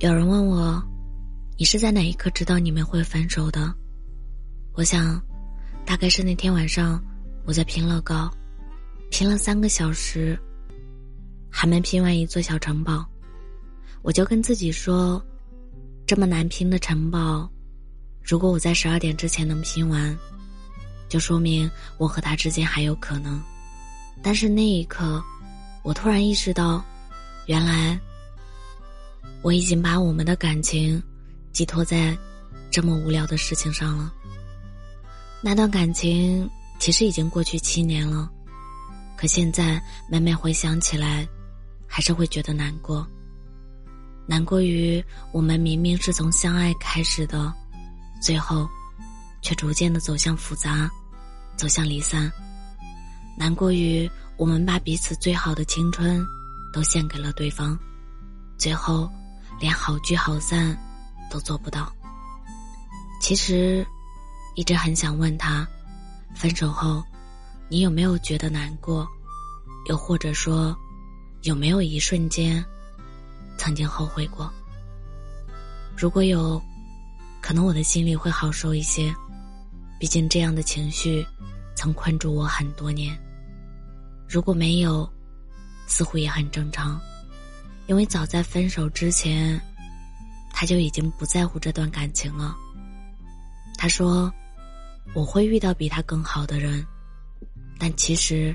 有人问我，你是在哪一刻知道你们会分手的？我想，大概是那天晚上我在拼乐高，拼了三个小时，还没拼完一座小城堡，我就跟自己说，这么难拼的城堡，如果我在十二点之前能拼完，就说明我和他之间还有可能。但是那一刻，我突然意识到，原来。我已经把我们的感情寄托在这么无聊的事情上了。那段感情其实已经过去七年了，可现在每每回想起来，还是会觉得难过。难过于我们明明是从相爱开始的，最后却逐渐的走向复杂，走向离散。难过于我们把彼此最好的青春都献给了对方，最后。连好聚好散都做不到。其实，一直很想问他，分手后，你有没有觉得难过？又或者说，有没有一瞬间，曾经后悔过？如果有，可能我的心里会好受一些。毕竟这样的情绪，曾困住我很多年。如果没有，似乎也很正常。因为早在分手之前，他就已经不在乎这段感情了。他说：“我会遇到比他更好的人，但其实，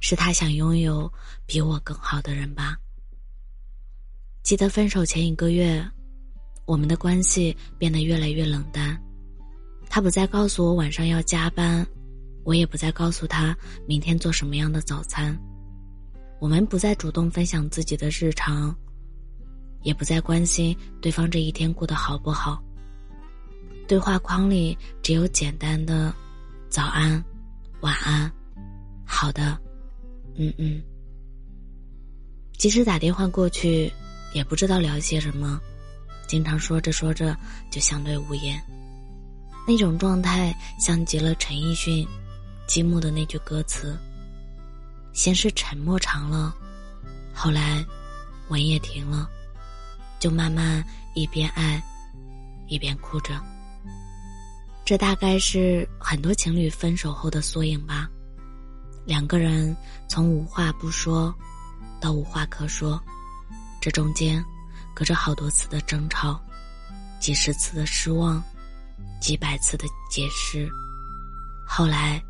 是他想拥有比我更好的人吧。”记得分手前一个月，我们的关系变得越来越冷淡。他不再告诉我晚上要加班，我也不再告诉他明天做什么样的早餐。我们不再主动分享自己的日常，也不再关心对方这一天过得好不好。对话框里只有简单的“早安”“晚安”“好的”“嗯嗯”。即使打电话过去，也不知道聊些什么，经常说着说着就相对无言。那种状态像极了陈奕迅《积木》的那句歌词。先是沉默长了，后来，吻也停了，就慢慢一边爱，一边哭着。这大概是很多情侣分手后的缩影吧。两个人从无话不说，到无话可说，这中间，隔着好多次的争吵，几十次的失望，几百次的解释，后来，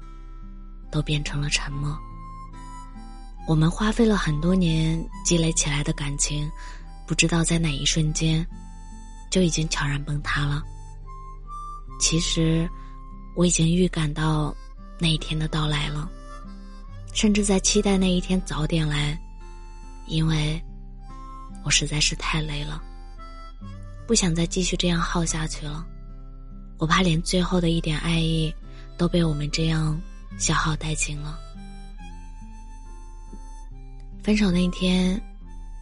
都变成了沉默。我们花费了很多年积累起来的感情，不知道在哪一瞬间，就已经悄然崩塌了。其实，我已经预感到那一天的到来了，甚至在期待那一天早点来，因为，我实在是太累了，不想再继续这样耗下去了。我怕连最后的一点爱意，都被我们这样消耗殆尽了。分手那天，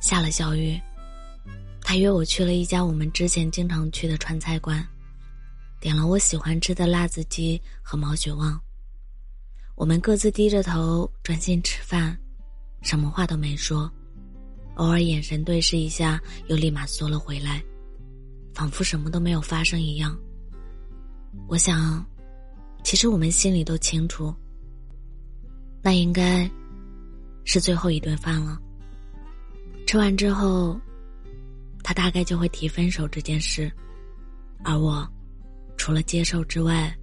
下了小雨，他约我去了一家我们之前经常去的川菜馆，点了我喜欢吃的辣子鸡和毛血旺。我们各自低着头专心吃饭，什么话都没说，偶尔眼神对视一下，又立马缩了回来，仿佛什么都没有发生一样。我想，其实我们心里都清楚，那应该。是最后一顿饭了。吃完之后，他大概就会提分手这件事，而我，除了接受之外，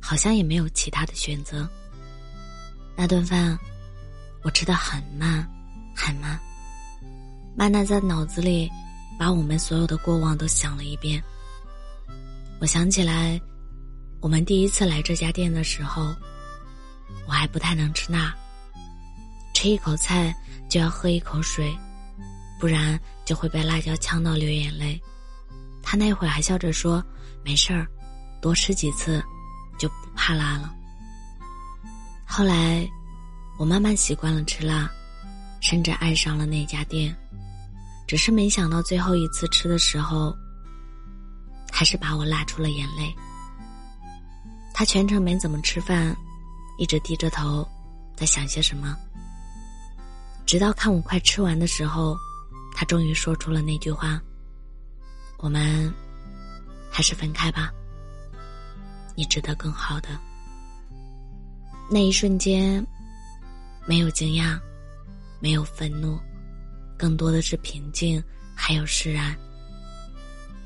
好像也没有其他的选择。那顿饭，我吃的很慢，很慢，慢的在脑子里把我们所有的过往都想了一遍。我想起来，我们第一次来这家店的时候，我还不太能吃辣。吃一口菜就要喝一口水，不然就会被辣椒呛到流眼泪。他那会儿还笑着说：“没事儿，多吃几次就不怕辣了。”后来，我慢慢习惯了吃辣，甚至爱上了那家店。只是没想到最后一次吃的时候，还是把我辣出了眼泪。他全程没怎么吃饭，一直低着头，在想些什么。直到看我快吃完的时候，他终于说出了那句话：“我们还是分开吧。你值得更好的。那一瞬间，没有惊讶，没有愤怒，更多的是平静，还有释然。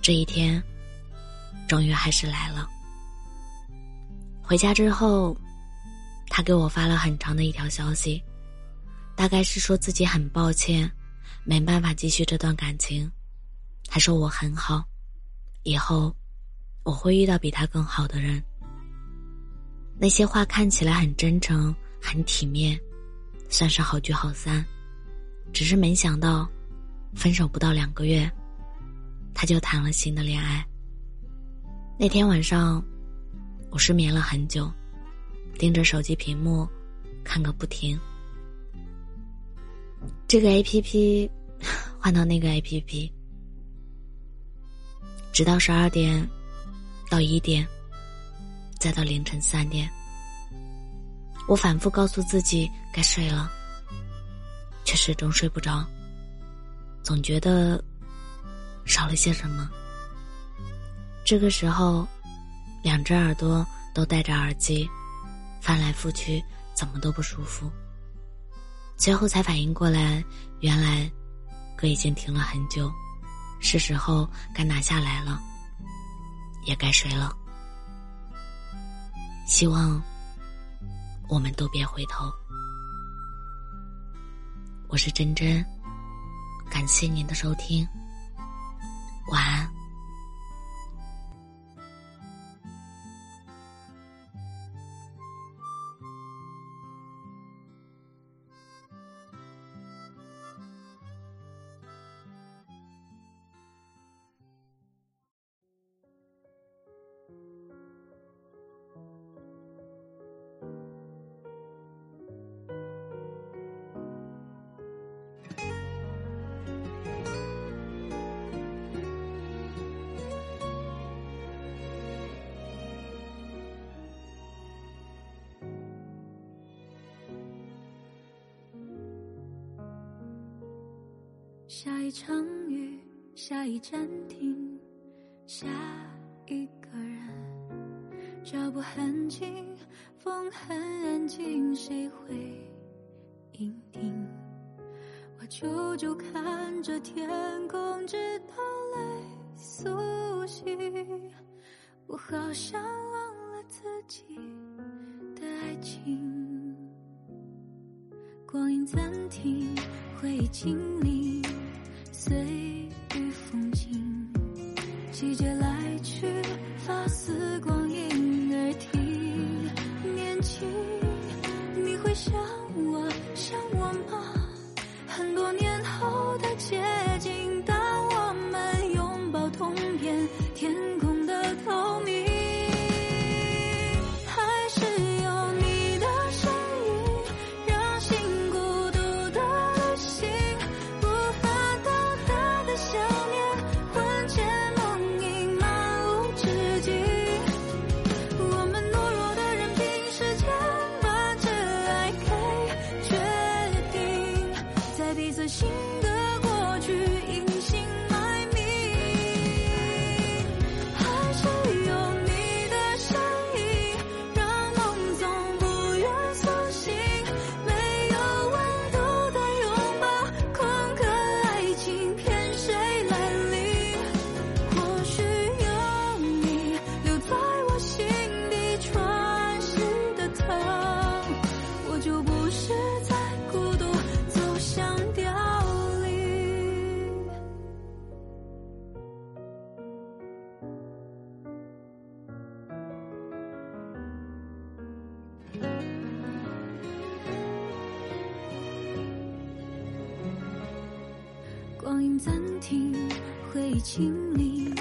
这一天，终于还是来了。回家之后，他给我发了很长的一条消息，大概是说自己很抱歉，没办法继续这段感情。他说我很好，以后我会遇到比他更好的人。那些话看起来很真诚、很体面，算是好聚好散。只是没想到，分手不到两个月，他就谈了新的恋爱。那天晚上。我失眠了很久，盯着手机屏幕看个不停。这个 A P P 换到那个 A P P，直到十二点，到一点，再到凌晨三点。我反复告诉自己该睡了，却始终睡不着，总觉得少了些什么。这个时候。两只耳朵都戴着耳机，翻来覆去，怎么都不舒服。最后才反应过来，原来歌已经停了很久，是时候该拿下来了，也该睡了。希望我们都别回头。我是真真，感谢您的收听，晚安。下一场雨，下一站停，下一个人，脚步很轻，风很安静，谁会聆听？我久久看着天空，直到泪苏醒。我好像忘了自己的爱情，光阴暂停，回忆清零。随雨风景，季节来去，发丝光阴。听，回忆清零，